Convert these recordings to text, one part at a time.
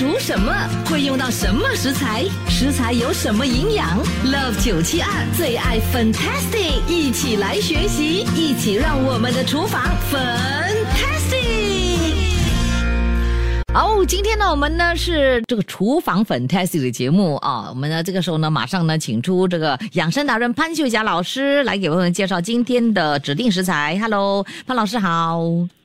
煮什么？会用到什么食材？食材有什么营养？Love 九七二最爱 Fantastic，一起来学习，一起让我们的厨房 Fantastic。哦，今天呢，我们呢是这个厨房 Fantastic 的节目啊。我们呢这个时候呢，马上呢请出这个养生达人潘秀霞老师来给我们介绍今天的指定食材。Hello，潘老师好。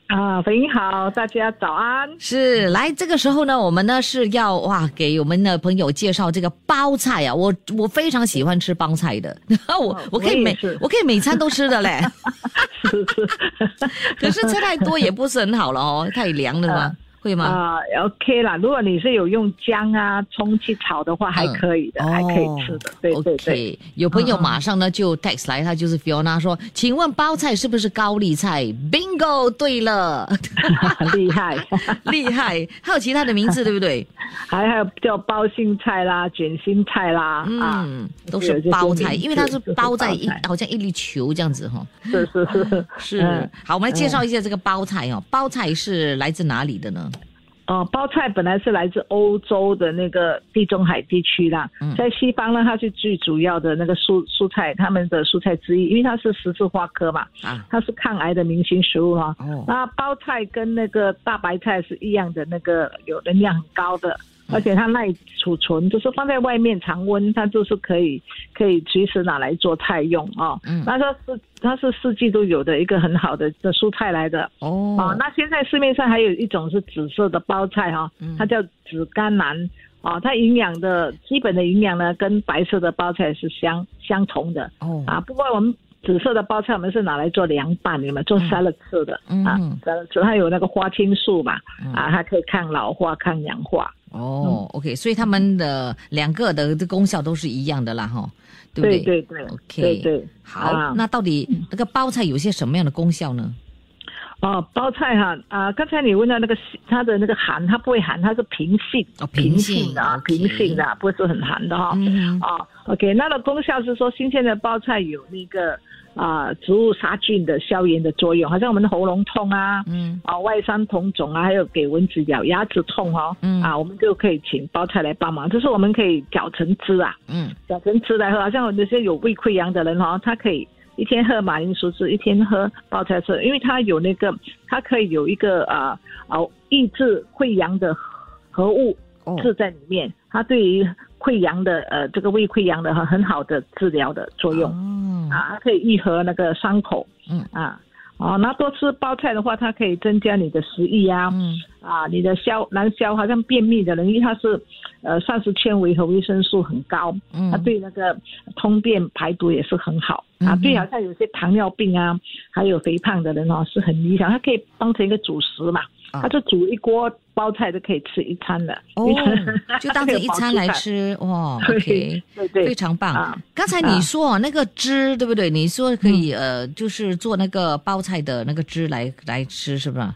啊，肥英好，大家早安。是，来这个时候呢，我们呢是要哇给我们的朋友介绍这个包菜啊，我我非常喜欢吃包菜的，我我可以每我我可以每餐都吃的嘞，是是可是吃太多也不是很好了哦，太凉了吗？会吗？啊、o k 啦。如果你是有用姜啊、葱去炒的话，还可以的，嗯还可以吃的。对对对。OK，有朋友马上呢就 text 来，他就是 Fiona 说，请问包菜是不是高丽菜？Bingo，对了，厉害，厉害，还有其他的名字对不对？还 还有叫包心菜啦、卷心菜啦，啊，嗯，都是包菜，因为它是包在一包好像一粒球这样子哈、是是是是嗯，好，我们来介绍一下这个包菜哦。包菜是来自哪里的呢？哦，包菜本来是来自欧洲的那个地中海地区啦，嗯在西方呢，它是最主要的那个蔬蔬菜，他们的蔬菜之一，因为它是十字花科嘛，啊，它是抗癌的明星食物哈、哦，那包菜跟那个大白菜是一样的，那个有能量很高的，而且它耐储存，就是放在外面常温，它就是可以可以随时拿来做菜用哦。嗯那它是它是四季都有的一个很好的的蔬菜来的哦。哦，那现在市面上还有一种是紫色的包菜哈、嗯它叫紫甘蓝。哦，它营养的基本的营养呢，跟白色的包菜是相相同的。哦，啊，不过我们紫色的包菜我们是拿来做凉拌的嘛，做沙拉吃的、嗯啊，沙拉吃它有那个花青素嘛，嗯啊，它可以抗老化、抗氧化。哦，OK，所以他们的两个的这功效都是一样的啦，哈，对不对？对对对 OK 对对，好，啊。那到底那个包菜有些什么样的功效呢？哦，包菜哈啊，刚才你问到那个它的那个寒，它不会寒，它是平性，哦平性的平性的啊，不是很寒的哈。嗯，哦，OK，那个功效是说新鲜的包菜有那个啊、植物杀菌的消炎的作用，好像我们的喉咙痛啊，嗯。啊外伤红肿啊，还有给蚊子咬牙齿痛哦，嗯。啊我们就可以请包菜来帮忙，就是我们可以搅成汁啊，嗯。搅成汁来喝，好像有些有胃溃疡的人哦，他可以。一天喝马铃薯汁，一天喝包菜汁，因为它有那个，它可以有一个啊啊、抑制溃疡的合物，哦。治在里面，它对于溃疡的呃这个胃溃疡的很很好的治疗的作用、哦，啊，它可以愈合那个伤口，嗯。啊。哦，那多吃包菜的话，它可以增加你的食欲啊，嗯。啊，你的消难消，好像便秘的人，因为它是，呃，膳食纤维和维生素很高，嗯。它对那个通便排毒也是很好、啊对，好像有些糖尿病啊，还有肥胖的人哦，是很理想，它可以当成一个主食嘛，啊它就煮一锅包菜就可以吃一餐了，哦，就当成一餐来吃，哇对，OK，对对非常棒啊。刚才你说哦，那个汁对不对？你说可以呃，就是做那个包菜的那个汁来来吃，是不是？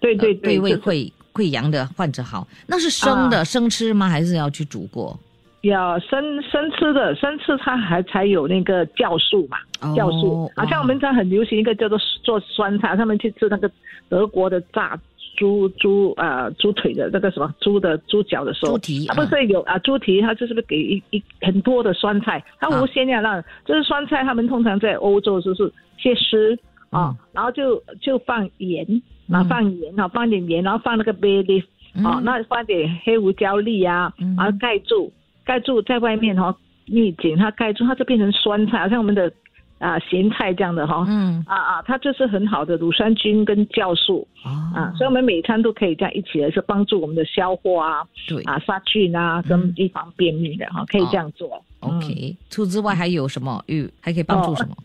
对对呃对胃就是溃溃疡的患者好。那是生的生吃吗？还是要去煮过？要生生吃的，生吃它还才有那个酵素嘛，哦酵素。好像我们这很流行一个叫做做酸菜，他们去吃那个德国的炸猪猪呃猪腿的那个什么猪的猪脚的时候，猪蹄它不是有啊猪蹄，它就是不是给一一很多的酸菜，它无限量让，就是酸菜，他们通常在欧洲就是切丝啊，然后就就放盐，啊嗯。放盐啊，放点盐，然后放那个 bay leaf 哦，嗯那放点黑胡椒粒啊，嗯。然后盖住，盖住在外面哦，密紧它盖住，它就变成酸菜，好像我们的啊、咸菜这样的哈、嗯啊啊，它就是很好的乳酸菌跟酵素哦啊，所以我们每餐都可以这样一起来，是帮助我们的消化啊对啊杀菌啊，跟预防便秘的哈、可以这样做。嗯，OK。除此之外还有什么？嗯，还可以帮助什么？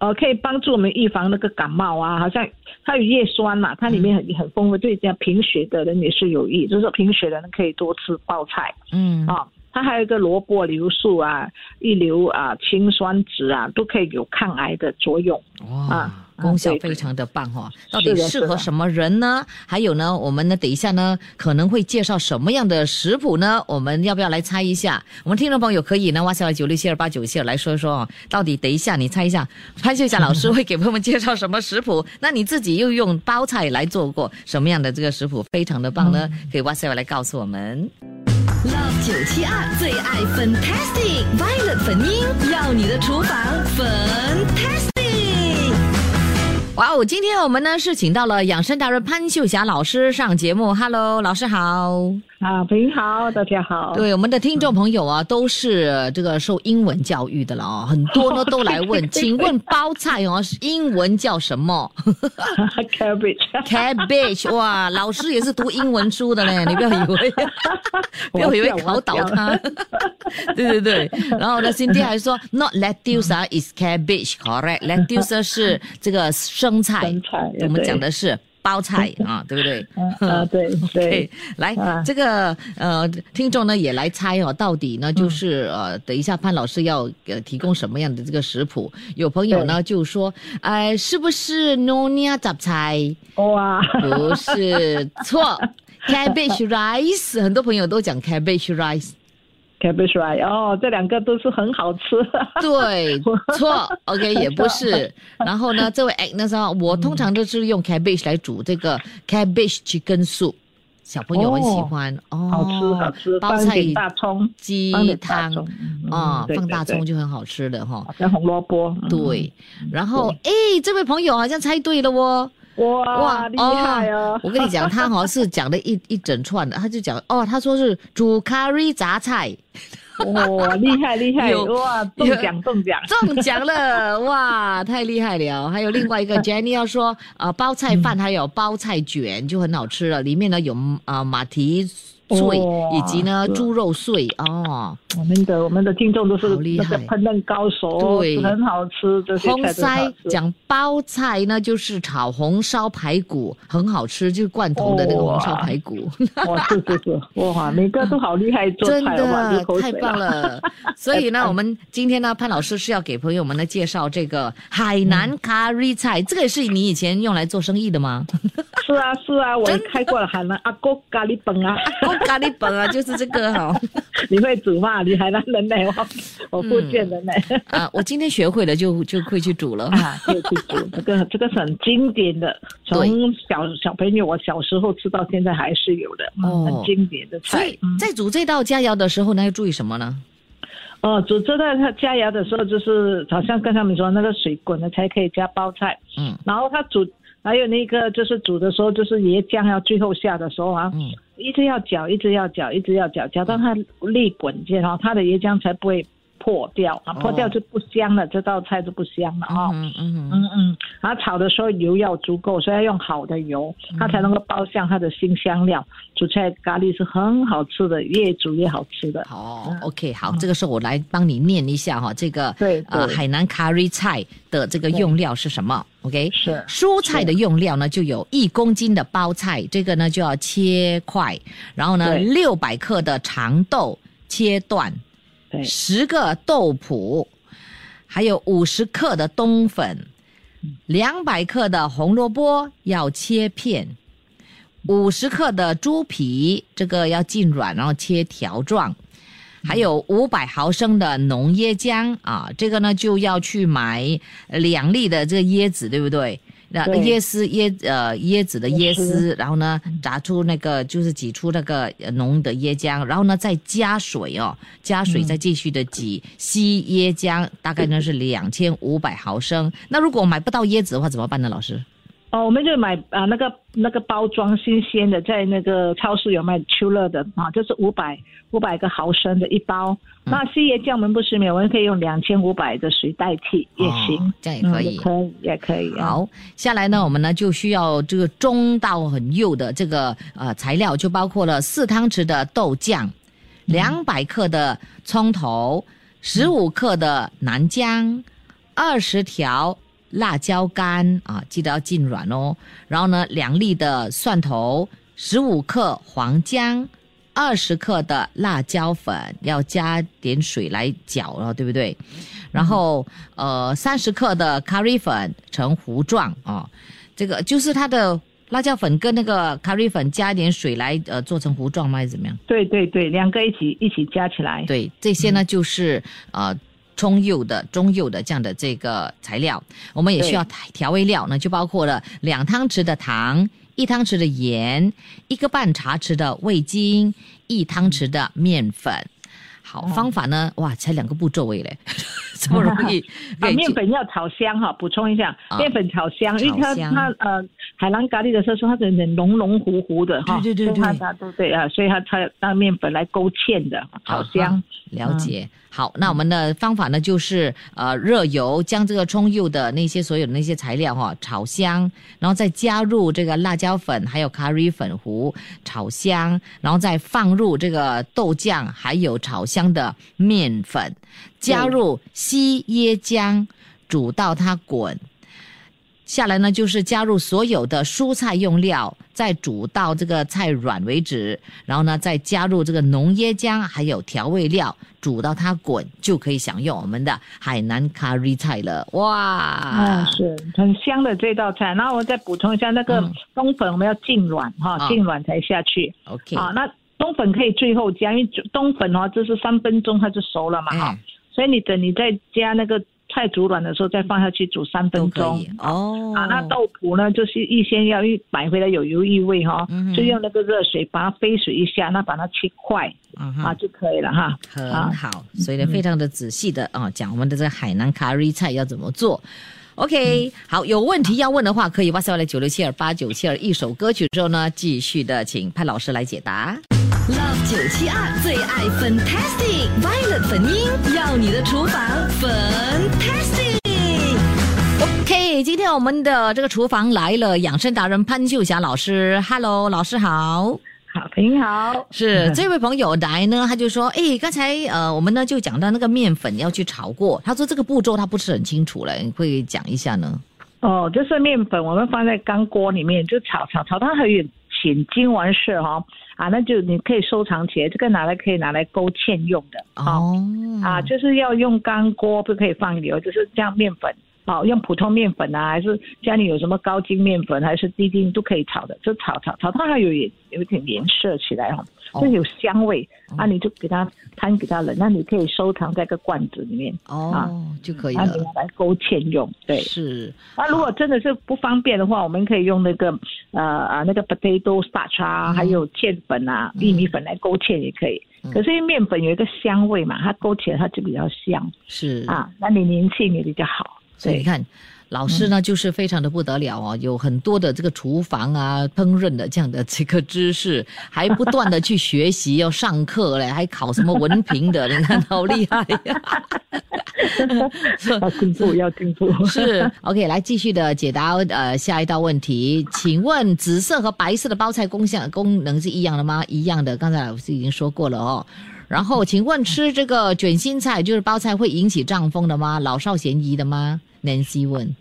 呃，可以帮助我们预防那个感冒啊，好像它有叶酸嘛，它里面很很丰富，对这样贫血的人也是有益，就是说贫血的人可以多吃包菜嗯啊。它还有一个萝卜硫素啊、一硫啊、氢酸酯啊，都可以有抗癌的作用。哇啊，功效非常的棒哈、到底适合什么人呢？还有呢，我们呢，等一下呢，可能会介绍什么样的食谱呢？我们要不要来猜一下？我们听众朋友可以呢，哇塞来九六七二八九七二来说一说哦，到底等一下你猜一下，潘秀霞老师会给朋友们介绍什么食谱？那你自己又用包菜来做过什么样的这个食谱？非常的棒呢，可以哇塞来告诉我们。九七二最爱 Fantastic Violet 粉音，要你的厨房 Fantastic。哇哦，今天我们呢是请到了养生达人潘秀霞老师上节目，Hello，老师好。啊，朋友好，大家好。对我们的听众朋友啊，都是这个受英文教育的了哦，很多呢都来问，请问包菜哦，英文叫什么 cabbage，？Cabbage，哇，老师也是读英文书的嘞，你不要以为，不要以为考倒他。对对对，然后呢，Cindy 还说 not lettuce 啊 is cabbage，correct？lettuce 是这个生菜，生菜我们讲的是包菜 啊，对不对？嗯啊，对 对对，，来，啊这个呃，听众呢也来猜哦，到底呢就是、呃，等一下潘老师要呃提供什么样的这个食谱？有朋友呢就说，哎、是不是 nonia 杂菜？哇，不是，错，cabbage rice，很多朋友都讲 cabbage rice，cabbage right，哦，这两个都是很好吃。对，错，OK 也不是。然后呢，这位 Agnes 啊，我通常都是用 cabbage 来煮这个 cabbage chicken soup。小朋友很喜欢哦，好吃好吃，包菜大葱，鸡汤啊，放大葱就很好吃的哈。好像红萝卜。嗯对，然后哎，这位朋友好像猜对了哦。哇，厉害哦！我跟你讲，他好像是讲了一 一整串的，他就讲哦，他说是煮 curry 杂菜，哇，厉害厉害！有哇，中奖中奖！中奖了，哇，太厉害了！还有另外一个 Jenny 要说，呃，包菜饭还有包菜卷就很好吃了，里面呢有呃马蹄碎以及呢猪肉碎哦。我们的我们的听众都是好厉害那个烹饪高手，对很好吃，这些红菜都很好塞。讲包菜呢，就是炒红烧排骨，很好吃，就是罐头的那个红烧排骨，哇，是是是，哇，每个都好厉害做真的太棒。了。所以呢，我们今天呢，潘老师是要给朋友们呢介绍这个海南咖喱菜，这个也是你以前用来做生意的吗？是啊是啊，我开过了海南阿哥咖喱本啊，哦，咖喱本啊，就是这个哈、你会煮吗？你还能人呢？我我不见人呢。啊，我今天学会了就就会去煮了。啊，可以去煮这个，这个是很经典的，从小小朋友我小时候吃到现在还是有的，很经典的菜所以。在煮这道佳肴的时候呢，要注意什么呢？哦，煮这道它加肴的时候，就是好像跟他们说，那个水滚了才可以加包菜，嗯然后它煮，还有那个就是煮的时候，就是椰浆要最后下的时候啊，嗯一直要搅，一直要搅，一直要搅，搅到它立滚见哈，它的椰浆才不会破掉啊，破掉就不香了，这道菜就不香了啊。嗯嗯嗯嗯嗯，然后炒的时候油要足够，所以要用好的油，它才能够爆香它的新香料。煮出来咖喱是很好吃的，越煮越好吃的。好，OK，好，这个时候我来帮你念一下哈，这个对呃海南咖喱菜的这个用料是什么？OK，是蔬菜的用料呢就有一公斤的包菜，这个呢就要切块，然后呢六百克的长豆切断，十个豆脯，还有五十克的冬粉，两百克的红萝卜要切片，五十克的猪皮，这个要浸软，然后切条状。还有五百毫升的浓椰浆啊，这个呢就要去买两粒的这个椰子，对不对？椰丝椰呃椰子的椰椰丝丝，然后呢炸出那个就是挤出那个呃浓的椰浆，然后呢再加水哦，加水再继续的挤吸椰浆，大概呢是两千五百毫升。那如果买不到椰子的话怎么办呢？老师？哦，我们就买啊那个那个包装新鲜的，在那个超市有卖秋乐的啊，就是五百五百个毫升的一包。那细椰酱我们不是没有，我们可以用两千五百的水代替也行，哦这样也可以嗯、也可以也可以啊。好，下来呢，我们呢就需要这个中到很幼的这个呃材料，就包括了四汤匙的豆酱，两百克的葱头，十五克的南姜，二十条辣椒干啊，记得要浸软哦。然后呢，两粒的蒜头，十五克黄姜，二十克的辣椒粉，要加点水来搅了，对不对？然后呃，三十克的 curry 粉成糊状啊，这个就是它的辣椒粉跟那个 curry 粉加一点水来呃做成糊状吗？还是怎么样？对对对，两个一起一起加起来。对，这些呢就是呃葱柚的、中柚的这样的这个材料，我们也需要调味料呢，就包括了两汤匙的糖、一汤匙的盐、一个半茶匙的味精、一汤匙的面粉。好，方法呢？哇，才两个步骤诶嘞，这么容易。啊，对面粉要炒香哈，补充一下，啊面粉炒香，因为它它呃海南咖喱的时候，它有点浓浓糊糊的哈，对对对对它它都对啊，所以它它当面粉来勾芡的，炒香。啊了解。好，那我们的方法呢，就是呃热油将这个葱油的那些所有的那些材料哈、炒香，然后再加入这个辣椒粉还有咖喱粉糊炒香，然后再放入这个豆酱还有炒香的面粉，加入稀椰浆煮到它滚。下来呢，就是加入所有的蔬菜用料，再煮到这个菜软为止，然后呢，再加入这个浓椰浆还有调味料，煮到它滚，就可以享用我们的海南咖喱菜了。哇！啊，是很香的这道菜。然后我再补充一下，那个嗯冬粉我们要浸软哈，啊浸软才下去。OK，啊，那冬粉可以最后加，因为冬粉哦，就是三分钟它就熟了嘛哈，嗯，所以你等你再加那个菜煮软的时候再放下去煮三分钟以。哦。啊，那豆腐呢，就是预先要一买回来有油异味哈、嗯就用那个热水把它飞水一下，那把它切块、嗯啊就可以了哈。啊很好，所以呢，非常的仔细的啊，讲我们的这个海南咖喱菜要怎么做。OK，好，有问题要问的话，可以 WhatsApp 来九六七二八九七二，一首歌曲之后呢，继续的请潘老师来解答。Love 九七二最爱 Fantastic Violet 粉音，要你的厨房 Fantastic。OK，今天我们的这个厨房来了，养生达人潘秀霞老师，Hello，老师好。好，您好。是这位朋友来呢，他就说，哎，刚才呃，我们呢就讲到那个面粉要去炒过，他说这个步骤他不是很清楚了，你会讲一下呢？哦，就是面粉，我们放在干锅里面就炒炒炒，它很有浅金完事哈、啊，那就你可以收藏起来，这个拿来可以拿来勾芡用的啊、哦，啊，就是要用干锅，不可以放油，就是这样面粉。哦，用普通面粉啊，还是家里有什么高筋面粉，还是低筋都可以炒的，就炒炒炒，它还有点有一点颜色起来哈，哦就有香味、啊，你就给它摊给它冷，那你可以收藏在个罐子里面，哦，就可以了。拿来勾芡用，对。是，那如果真的是不方便的话，我们可以用那个呃啊那个 potato starch 啊，嗯还有芡粉啊、玉米粉来勾芡也可以。嗯可是因为面粉有一个香味嘛，它勾起来它就比较香是啊，那你粘性也比较好。对，所以你看，老师呢就是非常的不得了哦，有很多的这个厨房啊、烹饪的这样的这个知识，还不断的去学习，要上课嘞，还考什么文凭的，你看好厉害呀、要进步，要进步。是 OK，来继续的解答呃下一道问题，请问紫色和白色的包菜功效功能是一样的吗？一样的，刚才老师已经说过了哦。然后，请问吃这个卷心菜就是包菜会引起胀风的吗？老少咸宜的吗？Nancy 问。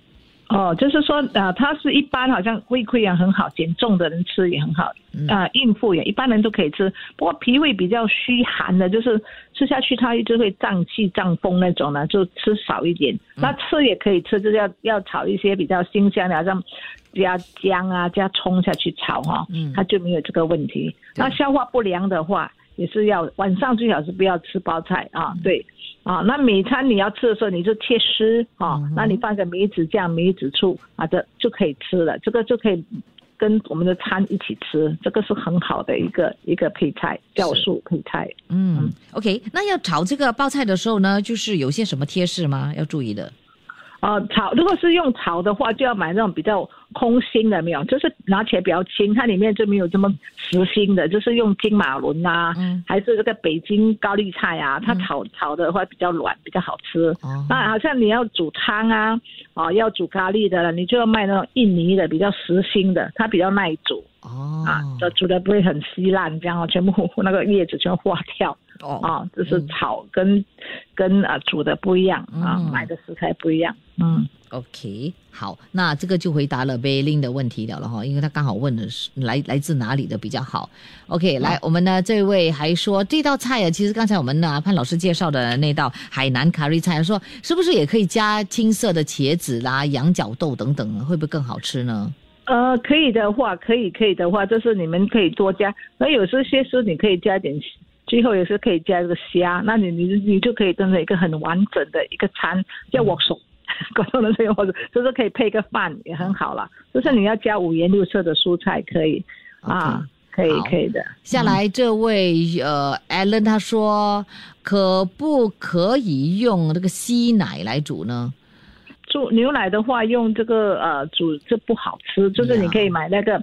哦，就是说啊、呃它是一般好像胃溃疡很好，减重的人吃也很好，嗯啊、孕妇也一般人都可以吃。不过脾胃比较虚寒的，就是吃下去它就会胀气、胀风那种呢，就吃少一点。嗯那吃也可以吃，就是要要炒一些比较新鲜的，好像加姜啊、加葱下去炒哈、嗯它就没有这个问题。那消化不良的话，也是要晚上最好是不要吃包菜啊，对。啊，那每餐你要吃的时候，你就切丝啊，嗯哼那你放个梅子酱、梅子醋啊，这就可以吃了。这个就可以跟我们的餐一起吃，这个是很好的一个一个配菜，酵素配菜。嗯，OK，那要炒这个包菜的时候呢，就是有些什么贴士吗？要注意的。呃，炒如果是用炒的话，就要买那种比较空心的，没有，就是拿起来比较轻，它里面就没有这么实心的，就是用金马伦啊，嗯还是这个北京高丽菜啊，它炒、炒的话比较软，比较好吃。哦，那好像你要煮汤啊，啊，要煮咖喱的了，你就要卖那种印尼的比较实心的，它比较耐煮哦啊，这煮的不会很稀烂，这样哦，全部 那个叶子全部化掉哦啊，就是炒跟跟啊煮的不一样啊，嗯买的食材不一样，嗯。OK，好，那这个就回答了贝琳的问题了了哈，因为他刚好问的是来来自哪里的比较好。OK，来，我们呢这位还说这道菜啊，其实刚才我们呢潘老师介绍的那道海南咖喱菜，说是不是也可以加青色的茄子啦、羊角豆等等，会不会更好吃呢？呃，可以的话，可以可以的话，就是你们可以多加。那有时些时候你可以加点，最后也是可以加这个虾，那你你你就可以变成一个很完整的一个餐，叫我手。广东人说我手，就是可以配个饭也很好啦。就是你要加五颜六色的蔬菜，可以啊，可以可以的。下来这位呃，Allen 他说，可不可以用这个稀奶来煮呢？煮牛奶的话，用这个呃煮这不好吃，就是你可以买那个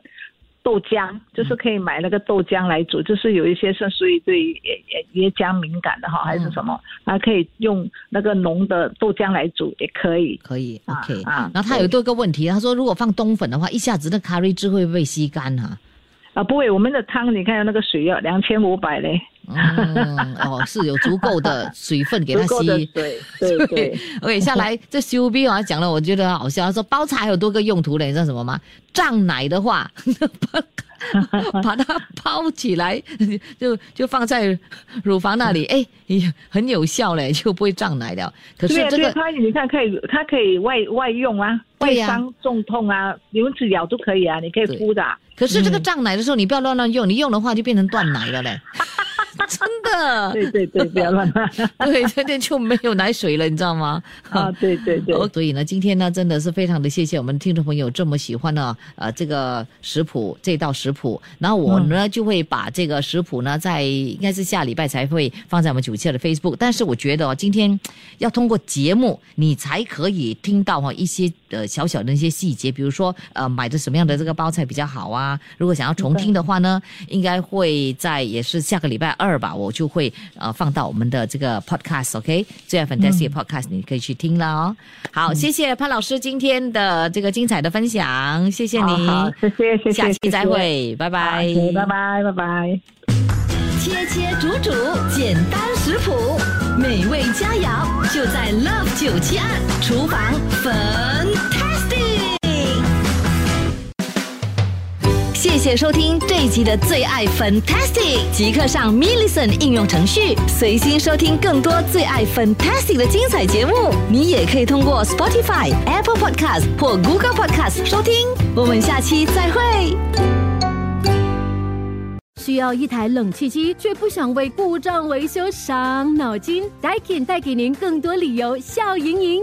豆浆，就是可以买那个豆浆来煮，就是有一些是属于对椰椰浆敏感的哈，还是什么，还可以用那个浓的豆浆来煮也可以。可以啊，OK。啊然后他有多个问题，他说如果放冬粉的话，一下子那咖喱汁会不会吸干哈、啊，不会，我们的汤你看那个水要两千五百嘞，嗯，哦，是有足够的水分给它足够的吸。对，对对。OK，下来这 C B 啊讲了，我觉得很好笑。他说包茶还有多个用途嘞，你知道什么吗？胀奶的话，把 把它包起来，就就放在乳房那里，哎，也很有效嘞，就不会胀奶了。可是这个对啊，它你看可以，它可以外外用啊，外伤中痛啊，蚊子咬都可以啊，你可以敷的啊。可是这个胀奶的时候，你不要乱乱用，你用的话就变成断奶了嘞，真的。对对对，不要乱乱 对，这这就没有奶水了，你知道吗？啊！对对对，哦，所以呢，今天呢，真的是非常的谢谢我们听众朋友这么喜欢呢，呃，这个食谱这道食谱。然后我呢、就会把这个食谱呢，在应该是下礼拜才会放在我们九七的 Facebook。但是我觉得哦，今天要通过节目，你才可以听到哈一些呃小小的一些细节，比如说呃买的什么样的这个包菜比较好啊。如果想要重听的话呢，应该会在也是下个礼拜二吧，我就会呃放到我们的这个 podcast，OK，、最爱 fantastic podcast，、你可以去听了哦。好，谢谢潘老师今天的这个精彩的分享，谢谢你，好好谢谢谢谢，下期再谢谢，会，拜拜拜拜拜拜。切切煮煮，简单食谱，美味佳肴就在 Love 九七二厨房，Fantastic。谢谢收听这一集的最爱 Fantastic，即刻上 m i l l i c e n 应用程序，随心收听更多最爱 Fantastic 的精彩节目。你也可以通过 Spotify、Apple Podcast 或 Google Podcast 收听。我们下期再会。需要一台冷气机，却不想为故障维修伤脑筋？Daikin 带给您更多理由笑盈盈。